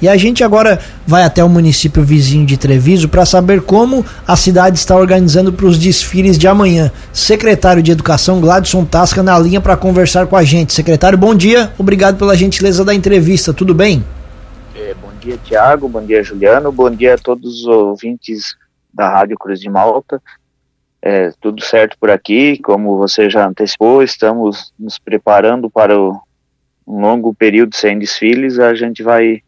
E a gente agora vai até o município vizinho de Treviso para saber como a cidade está organizando para os desfiles de amanhã. Secretário de Educação Gladson Tasca na linha para conversar com a gente. Secretário, bom dia. Obrigado pela gentileza da entrevista. Tudo bem? É, bom dia, Tiago. Bom dia, Juliano. Bom dia a todos os ouvintes da Rádio Cruz de Malta. É, tudo certo por aqui, como você já antecipou, estamos nos preparando para o, um longo período sem desfiles. A gente vai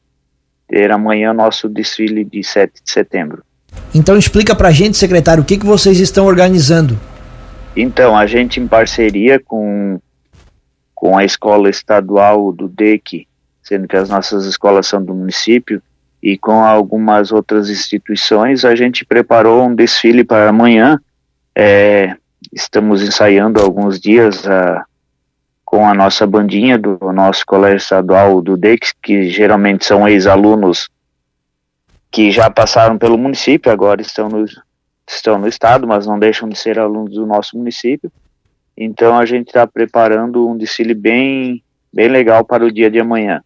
ter amanhã nosso desfile de 7 de setembro. Então explica pra gente, secretário, o que, que vocês estão organizando? Então, a gente em parceria com, com a escola estadual do DEC, sendo que as nossas escolas são do município, e com algumas outras instituições, a gente preparou um desfile para amanhã. É, estamos ensaiando alguns dias a, com a nossa bandinha do nosso colégio estadual do DEX, que geralmente são ex-alunos que já passaram pelo município, agora estão no, estão no estado, mas não deixam de ser alunos do nosso município. Então a gente está preparando um desfile bem, bem legal para o dia de amanhã.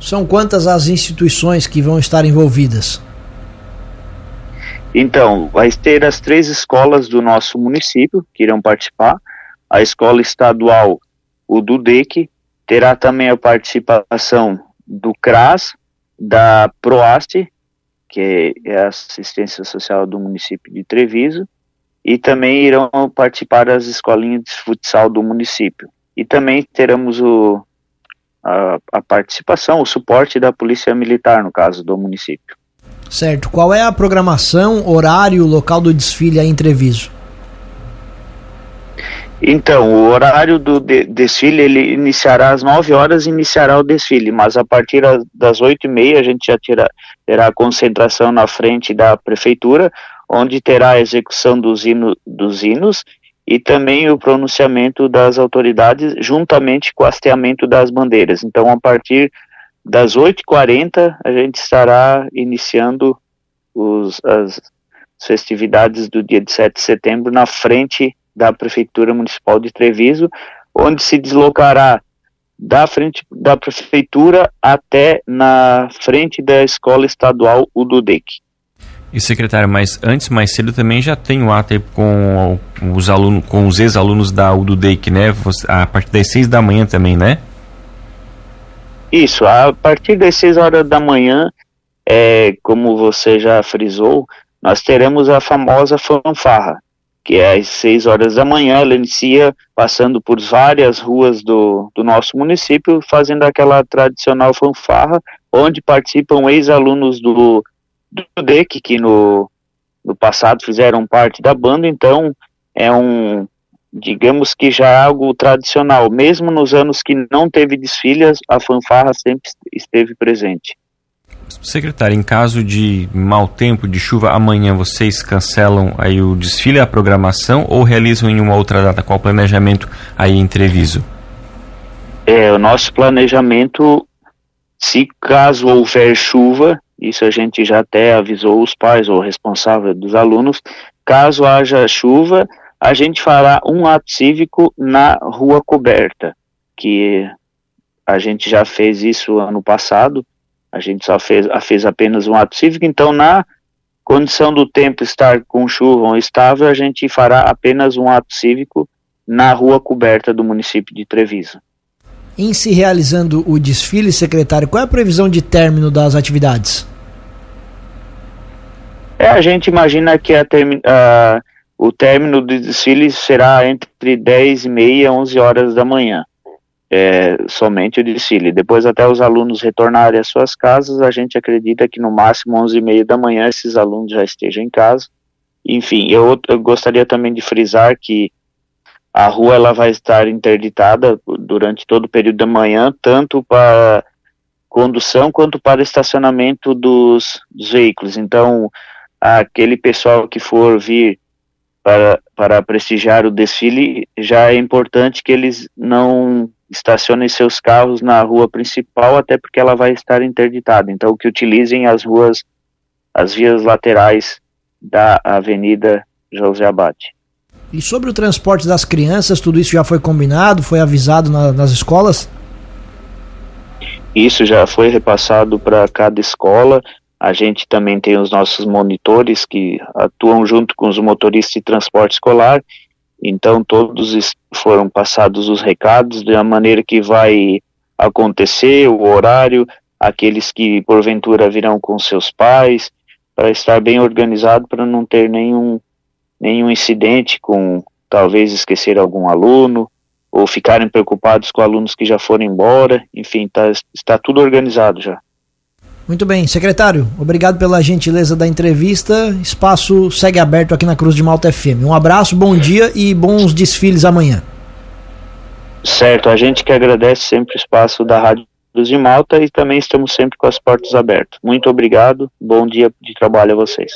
São quantas as instituições que vão estar envolvidas? Então, vai ter as três escolas do nosso município que irão participar a escola estadual, o DUDEC, terá também a participação do CRAS, da PROASTE, que é a assistência social do município de Treviso, e também irão participar as escolinhas de futsal do município. E também teremos o, a, a participação, o suporte da Polícia Militar, no caso do município. Certo. Qual é a programação, horário, local do desfile aí em Treviso? Então, o horário do de desfile, ele iniciará às 9 horas, iniciará o desfile, mas a partir das 8 e meia a gente já terá, terá a concentração na frente da prefeitura, onde terá a execução dos, hino, dos hinos e também o pronunciamento das autoridades, juntamente com o hasteamento das bandeiras. Então, a partir das 8h40, a gente estará iniciando os, as festividades do dia de 7 de setembro na frente da Prefeitura Municipal de Treviso, onde se deslocará da frente da prefeitura até na frente da escola estadual Ududec. E secretário, mas antes, mais cedo também já tem o ato com os alunos, com os ex-alunos da Ududec, né? A partir das seis da manhã também, né? Isso, a partir das seis horas da manhã, é, como você já frisou, nós teremos a famosa fanfarra, que é às 6 horas da manhã, ela inicia passando por várias ruas do, do nosso município, fazendo aquela tradicional fanfarra, onde participam ex-alunos do, do DEC, que no, no passado fizeram parte da banda, então é um, digamos que já é algo tradicional, mesmo nos anos que não teve desfiles, a fanfarra sempre esteve presente. Secretário, em caso de mau tempo, de chuva, amanhã vocês cancelam aí o desfile, a programação ou realizam em uma outra data? Qual o planejamento aí em Treviso? É, o nosso planejamento, se caso houver chuva, isso a gente já até avisou os pais ou responsável dos alunos, caso haja chuva, a gente fará um ato cívico na rua coberta, que a gente já fez isso ano passado, a gente só fez, fez apenas um ato cívico, então na condição do tempo estar com chuva ou estável, a gente fará apenas um ato cívico na rua coberta do município de Treviso. Em se realizando o desfile, secretário, qual é a previsão de término das atividades? É, a gente imagina que a termi uh, o término do desfile será entre 10 e meia e 11 horas da manhã é, somente o desfile. Depois, até os alunos retornarem às suas casas, a gente acredita que no máximo 11 e meia da manhã esses alunos já estejam em casa. Enfim, eu, eu gostaria também de frisar que a rua ela vai estar interditada durante todo o período da manhã, tanto para condução quanto para estacionamento dos, dos veículos. Então, aquele pessoal que for vir para, para prestigiar o desfile, já é importante que eles não estacionem seus carros na rua principal, até porque ela vai estar interditada. Então, que utilizem as ruas, as vias laterais da Avenida José Abate. E sobre o transporte das crianças, tudo isso já foi combinado, foi avisado na, nas escolas? Isso já foi repassado para cada escola. A gente também tem os nossos monitores que atuam junto com os motoristas de transporte escolar. Então, todos foram passados os recados da maneira que vai acontecer, o horário, aqueles que porventura virão com seus pais, para estar bem organizado, para não ter nenhum, nenhum incidente com talvez esquecer algum aluno, ou ficarem preocupados com alunos que já foram embora, enfim, tá, está tudo organizado já. Muito bem, secretário, obrigado pela gentileza da entrevista. Espaço segue aberto aqui na Cruz de Malta FM. Um abraço, bom dia e bons desfiles amanhã. Certo, a gente que agradece sempre o espaço da Rádio Cruz de Malta e também estamos sempre com as portas abertas. Muito obrigado, bom dia de trabalho a vocês.